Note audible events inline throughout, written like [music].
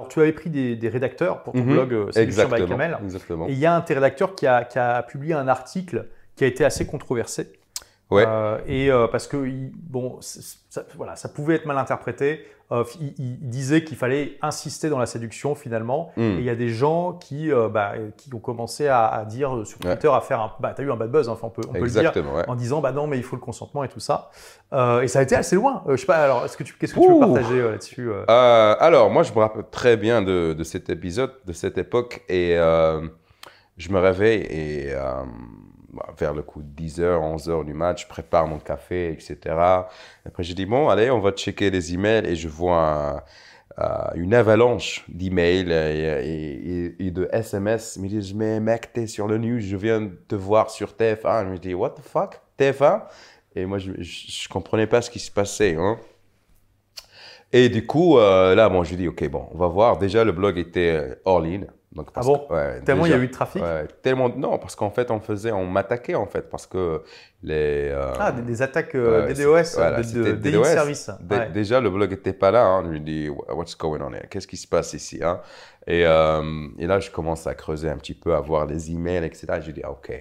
Alors, tu avais pris des, des rédacteurs pour ton Mhm. blog euh, Séduction by Exactement. Kamel. Exactement. Et il y a un de tes rédacteurs qui a, qui a publié un article qui a été assez controversé. Ouais. Euh, et euh, parce que il- bon, ça, voilà, ça pouvait être mal interprété. Euh, il, il disait qu'il fallait insister dans la séduction finalement. Hmm. Et il y a des gens qui, bah, qui ont commencé à, à dire sur Ouais. Twitter, à faire un. Bah, t'as eu un bad buzz, hein, enfin, on peut, on peut le dire, ouais. en disant bah non, mais il faut le consentement et tout ça. Et ça a été assez loin. Je sais pas. Alors, est-ce que tu, qu'est-ce que tu veux partager là-dessus alors, moi, je me rappelle très bien de, de cet épisode, de cette époque, et je me réveille et vers le coup de 10h, 11h du match, je prépare mon café, etc. Après, j'ai dit, bon, allez, on va checker les emails, et je vois euh, une avalanche d'emails et, et- de SMS. Ils me disent, mais mec, t'es sur le news, je viens te voir sur TF1. Je me dis, what the fuck, TF1 Et moi, je, je comprenais pas ce qui se passait. Hein. Et du coup, euh, là, bon, je dis, OK, bon, on va voir. Déjà, le blog était euh, all in. Donc, parce Ah bon que- ouais, Tellement il y a eu de trafic. ouais, tellement, non, parce qu'en fait, on faisait, on m'attaquait, en fait, parce que les. euh, Ah, des, des attaques euh, DDoS, c'est- voilà, de, DDoS. service. Ouais. Déjà, le blog était pas là. Hein. Je lui dis, what's going on here? Qu'est-ce qui se passe ici? Hein? Et, euh, et là, je commence à creuser un petit peu, à voir les emails, etc. Et je dis, ah, OK.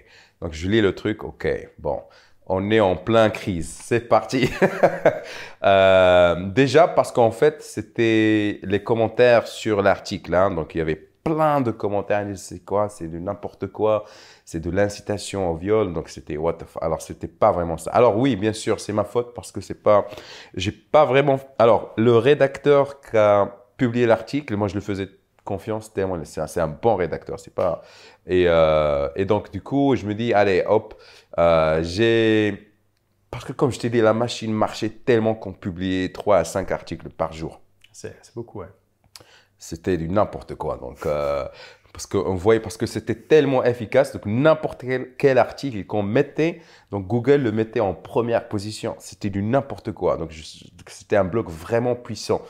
Donc, je lis le truc. OK, bon. On est en plein crise. C'est parti. [laughs] Euh, déjà, parce qu'en fait, c'était les commentaires sur l'article. Hein. Donc, il y avait plein de commentaires. C'est quoi? C'est de n'importe quoi. C'est de l'incitation au viol. Donc, c'était what the fuck. Alors, c'était pas vraiment ça. Alors, oui, bien sûr, c'est ma faute parce que c'est pas. J'ai pas vraiment. Alors, le rédacteur qui a publié l'article, moi, je le faisais confiance. Moi, C'est un, bon rédacteur. C'est pas. Et, euh, et donc, du coup, je me dis, allez, hop, euh, j'ai. Parce que, comme je t'ai dit, la machine marchait tellement qu'on publiait 3 à 5 articles par jour. C'est beaucoup, ouais. C'était du n'importe quoi. Donc, euh, parce qu'on voyait, parce que c'était tellement efficace, donc n'importe quel, quel article qu'on mettait, donc Google le mettait en première position. C'était du n'importe quoi. Donc, c'était un blog vraiment puissant.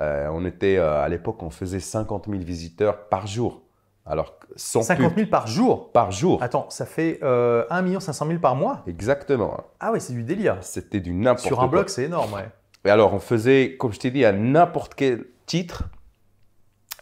Euh, on était, euh, à l'époque, on faisait 50 000 visiteurs par jour. Alors, sans 50 pub, 000 par jour? Par jour. Attends, ça fait euh, 1 500 000 par mois? Exactement. Ah ouais, c'est du délire. C'était du n'importe quoi. Sur un blog, c'est énorme, ouais. Et alors, on faisait, comme je t'ai dit, à n'importe quel titre.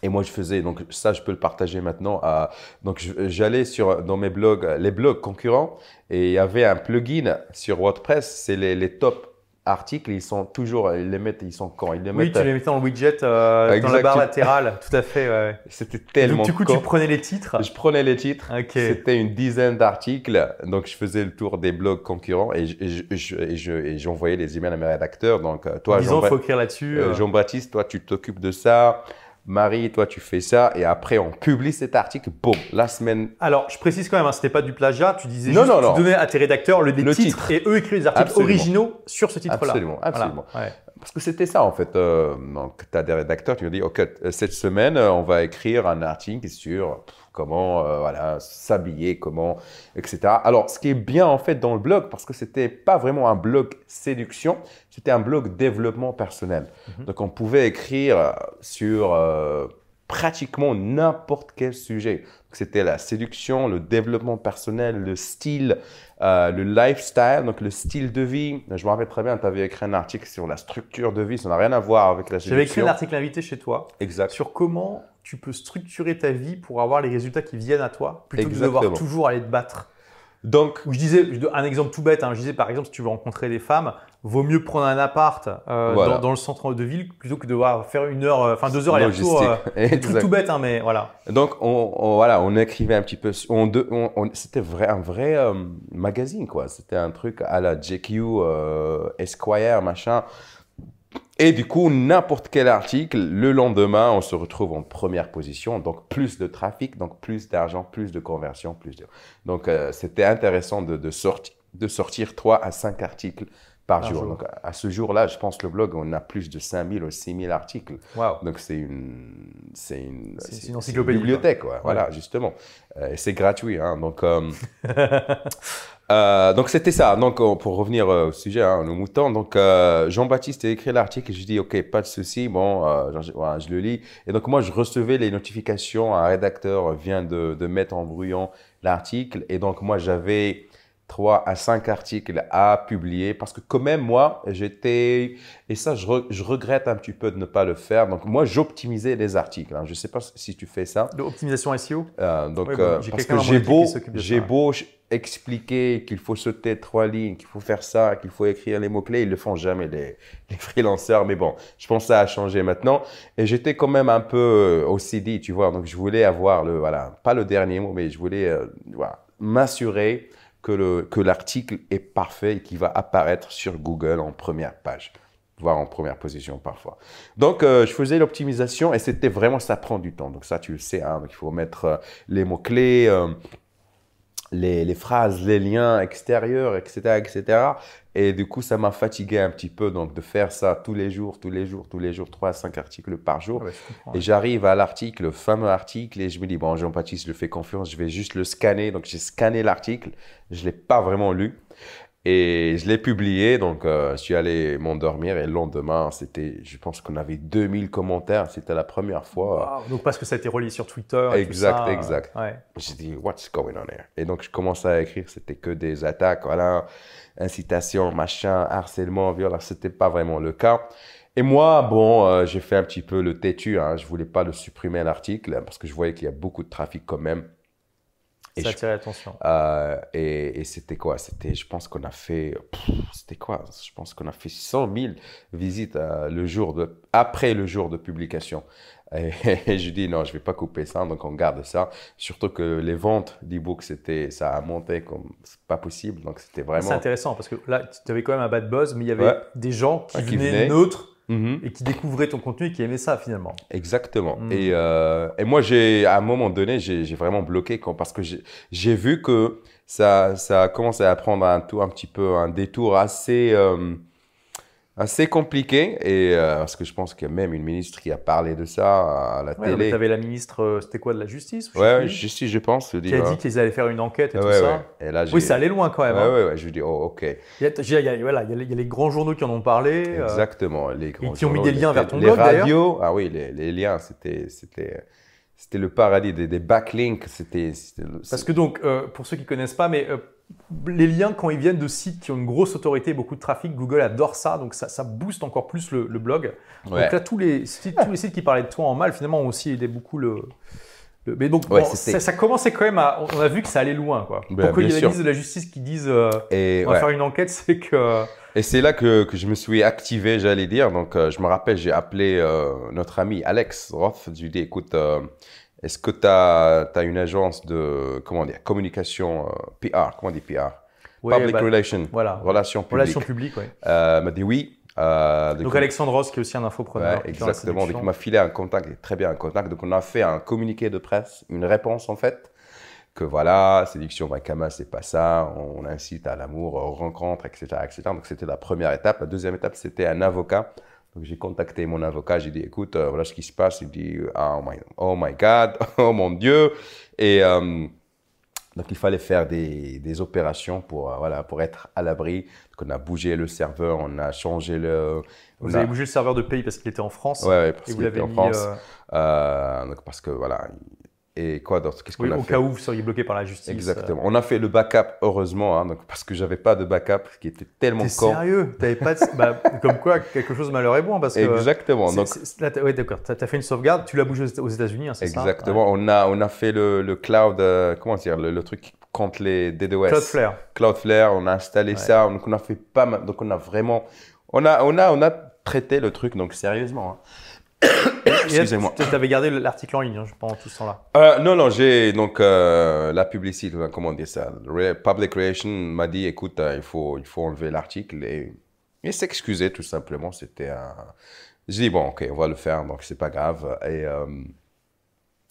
Et moi, je faisais, donc ça, je peux le partager maintenant. à- donc, j'allais sur dans mes blogs, les blogs concurrents, et il y avait un plugin sur WordPress. C'est les, les top articles. Ils sont toujours, ils les mettent, ils sont quand? Ils les Oui, mettent. tu les mettais le widget, euh, dans la barre latérale, tout à fait. Ouais. [laughs] C'était tellement. Donc, du coup, con. tu prenais les titres? Je prenais les titres. Ok. C'était une dizaine d'articles. Donc, je faisais le tour des blogs concurrents et je- et je- et je- et j'envoyais les emails à mes rédacteurs. Donc, euh, En toi, Jean-. Euh. Jean-Baptiste, toi, tu t'occupes de ça. Marie, toi, tu fais ça. Et après, on publie cet article. Boum, la semaine. Alors, je précise quand même, hein, c'était pas du plagiat. Tu disais Non, juste, non, tu non. donnais à tes rédacteurs le, titres et eux écrivent des articles Absolument. originaux sur ce titre-là. Absolument, Voilà. absolument. Ouais. Parce que c'était ça, en fait. Euh, donc, tu as des rédacteurs, tu leur dis, OK, cette semaine, euh, on va écrire un article sur comment euh, voilà, s'habiller, comment, etc. Alors, ce qui est bien, en fait, dans le blog, parce que c'était pas vraiment un blog séduction, c'était un blog développement personnel. Mhm. Donc, on pouvait écrire sur euh, pratiquement n'importe quel sujet. C'était la séduction, le développement personnel, le style, euh, le lifestyle, donc le style de vie. Je me rappelle très bien, tu avais écrit un article sur la structure de vie, ça n'a rien à voir avec la séduction. J'avais écrit un article invité chez toi Exact. sur comment tu peux structurer ta vie pour avoir les résultats qui viennent à toi plutôt que de devoir toujours aller te battre. Donc, Où je disais, un exemple tout bête, hein, je disais par exemple, si tu veux rencontrer des femmes, vaut mieux prendre un appart euh, Voilà. dans, dans le centre de ville plutôt que de devoir faire une heure, euh, enfin deux heures aller-retour. euh, [laughs] Exact. tout bête, hein, mais voilà. Donc, on, on- voilà, on écrivait un petit peu. On, on- c'était vrai, un vrai euh, magazine, quoi. C'était un truc à la JQ, Esquire, machin. Et du coup, n'importe quel article, le lendemain, on se retrouve en première position. Donc, plus de trafic, donc plus d'argent, plus de conversion, plus de. Donc, c'était intéressant de, de, sorti- de sortir 3 à 5 articles par, Par jour. jour. Donc, à, ce jour-là, je pense que le blog, on a plus de 5000 ou 6000 articles. Waouh. Donc c'est une, c'est une, C'est- une encyclopédie, bibliothèque, quoi. Voilà, justement. Euh, et c'est gratuit, hein. Donc, euh, [laughs] euh, donc c'était ça. Donc pour revenir euh, au sujet, hein, le mouton. Donc Jean-Baptiste a écrit l'article et je dis ok, pas de souci. Bon, je, voilà, je le lis. Et donc moi je recevais les notifications. Un rédacteur vient de, de mettre en brouillon l'article et donc moi j'avais 3 à 5 articles à publier parce que quand même, moi, j'étais, et ça, je, je, regrette un petit peu de ne pas le faire. Donc, moi, j'optimisais les articles. Hein. Je ne sais pas si tu fais ça. L'optimisation SEO euh, Donc, euh, parce que j'ai beau, j'ai beau expliquer qu'il faut sauter trois lignes, qu'il faut faire ça, qu'il faut écrire les mots-clés, ils le font jamais, les, [laughs] les freelancers. Mais bon, je pense que ça a changé maintenant. Et j'étais quand même un peu au CD, tu vois. Donc, je voulais avoir le, voilà, pas le dernier mot, mais je voulais voilà, m'assurer que l'article est parfait et qu'il va apparaître sur Google en première page, voire en première position parfois. Donc, euh, je faisais l'optimisation et c'était vraiment, ça prend du temps. Donc ça, tu le sais, hein, il faut mettre euh, les mots-clés, les, phrases, les liens extérieurs, etc., etc. Et du coup, ça m'a fatigué un petit peu donc de faire ça tous les jours, tous les jours, tous les jours, 3 à 5 articles par jour. et j'arrive à l'article, le fameux article, et je me dis, bon, Jean-Baptiste, je le fais confiance, je vais juste le scanner. Donc, j'ai scanné l'article, je ne l'ai pas vraiment lu. Et je l'ai publié, donc euh, je suis allé m'endormir et le lendemain, c'était, je pense qu'on avait 2000 commentaires, c'était la première fois. donc parce que ça a été relié sur Twitter. exact, tout ça, exact. Ouais. J'ai dit, what's going on here? Et donc je commençais à écrire, c'était que des attaques, voilà, incitation, machin, harcèlement, violence, c'était pas vraiment le cas. Et moi, bon, euh, j'ai fait un petit peu le têtu, hein, je voulais pas le supprimer l'article parce que je voyais qu'il y a beaucoup de trafic quand même. Et ça attirait l'attention. Euh, et, c'était quoi? C'était, je pense qu'on a fait, c'était quoi? Je pense qu'on a fait 100 000 visites euh, le jour de, après le jour de publication. [laughs] Et, je dis non, je vais pas couper ça, donc on garde ça. Surtout que les ventes d'e-book, c'était, ça a monté comme c'est pas possible, donc c'était vraiment. C'est intéressant parce que là, tu avais quand même un bad buzz, mais il y avait des gens qui, venaient, neutres Mhm. et qui découvrait ton contenu et qui aimait ça finalement. Exactement. Mhm. Et, euh, et, moi, j'ai, à un moment donné, j'ai vraiment bloqué quand, parce que j'ai vu que ça, ça a commencé à prendre un, tour, un petit peu un détour assez. Euh, assez compliqué et euh, parce que je pense qu'il y a même une ministre qui a parlé de ça à la télé. Tu avais la ministre, euh, c'était quoi, de la justice Ouais, justice, je pense. Qui a dit qu'ils allaient faire une enquête et tout ça. Et là, oui, ça allait loin quand même. Ouais, hein. ouais, je lui dis, oh, ok. Il y, a, voilà, il, y a, les grands journaux qui en ont parlé. Euh, Exactement. les grands et qui ont mis des liens vers ton les blog Les radios, ah oui, les, les liens, c'était c'était le paradis des, des backlinks. C'était. Parce que donc, pour ceux qui connaissent pas, mais les liens, quand ils viennent de sites qui ont une grosse autorité, beaucoup de trafic, Google adore ça, donc ça, ça booste encore plus le, blog. Donc là, tous les, sites, tous les sites qui parlaient de toi en mal, finalement, ont aussi aidé beaucoup le. Mais donc, ça, ça, commençait quand même à. On a vu que ça allait loin, quoi. Ben, Pourquoi il y a des de la justice qui disent euh, on va faire une enquête, [laughs] c'est que. Et c'est là que, que, je me suis activé, j'allais dire. Donc, euh, je me rappelle, j'ai appelé euh, notre ami Alex Roth. Je lui ai dit écoute, est-ce que tu as, as, une agence de comment dire, communication euh, PR Comment on dit PR Public bah, Relations. Voilà. Relations publiques. Relations publiques, oui. Euh, m'a dit oui. Euh, donc, Alexandre Ross, qui est aussi un infopreneur. Ouais, exactement. Donc il m'a filé un contact, très bien un contact. Donc on a fait un communiqué de presse, une réponse en fait, que voilà, séduction Makama, c'est pas ça. On incite à l'amour, aux rencontres, etc., etc. Donc c'était la première étape. La deuxième étape, c'était un avocat donc j'ai contacté mon avocat, j'ai dit écoute, euh, voilà ce qui se passe. Il dit oh my, oh my God, [laughs] oh mon Dieu. Et euh, donc il fallait faire des, des opérations pour, euh, voilà, pour être à l'abri. Donc on a bougé le serveur, on a changé le. Vous avez bougé le serveur de pays parce qu'il était en France. Oui, ouais, parce qu'il était en France. donc parce que voilà, et quoi d'autre? Qu'est-ce qu'on a au cas où vous seriez bloqué par la justice. Exactement. On a fait le backup, heureusement, hein, donc, parce que j'avais pas de backup, qui était tellement con. sérieux? T'avais pas de... bah, Comme quoi, quelque chose de malheur est bon. Parce que, Exactement. Donc... Oui, d'accord. Tu as fait une sauvegarde, tu l'as bougé aux États-Unis, hein, c'est ça? Exactement. On, a, on a fait le, le cloud, euh, comment dire, le, truc contre les DDoS. Cloudflare. Cloudflare, on a installé ça, donc on a fait pas mal. Donc on a vraiment. On a, on, a, on a traité le truc, donc sérieusement. Hein. [coughs] Excusez-moi. Tu avais gardé l'article en ligne hein, pendant tout ce temps-là euh, Non, non, j'ai donc euh, la publicité, comment on dit ça? Public Creation m'a dit écoute, euh, il, faut, il faut enlever l'article et, et s'excuser tout simplement. C'était un. J'ai dit bon, ok, on va le faire, donc c'est pas grave. Et.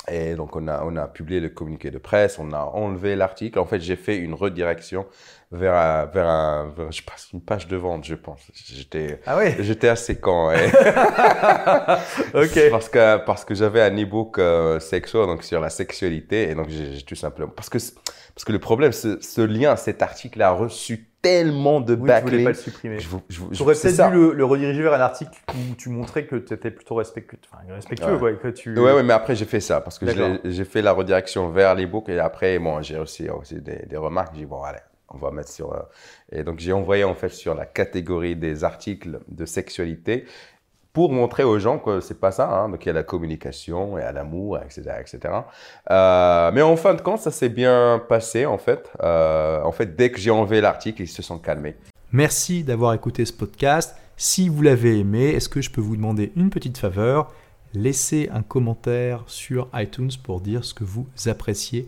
Et donc, on a, on a publié le communiqué de presse, on a enlevé l'article. En fait, j'ai fait une redirection vers, vers, un, je passe une page de vente, je pense. J'étais ah oui j'étais assez con. [laughs] ok. Parce que, parce que j'avais un e-book euh, sexuel, donc sur la sexualité. Et donc, j'ai tout simplement. Parce que, parce que le problème, ce, ce lien, cet article a reçu tellement de oui, backlinks. Tu voulais pas le supprimer. Je, aurais peut-être dû le, le, rediriger vers un article où tu montrais que tu étais plutôt respectueux. Enfin, respectueux ouais. que tu... ouais, ouais, mais après, j'ai fait ça parce que j'ai fait la redirection vers l'e-book et après, bon, j'ai aussi, aussi des, des remarques. J'ai dit, bon, allez, on va mettre sur. et donc j'ai envoyé en fait sur la catégorie des articles de sexualité pour montrer aux gens que c'est pas ça. Hein. Donc il y a la communication, y a l'amour, etc., etc. Euh, mais en fin de compte, ça s'est bien passé en fait. Euh, en fait, dès que j'ai enlevé l'article, ils se sont calmés. Merci d'avoir écouté ce podcast. Si vous l'avez aimé, est-ce que je peux vous demander une petite faveur? Laissez un commentaire sur iTunes pour dire ce que vous appréciez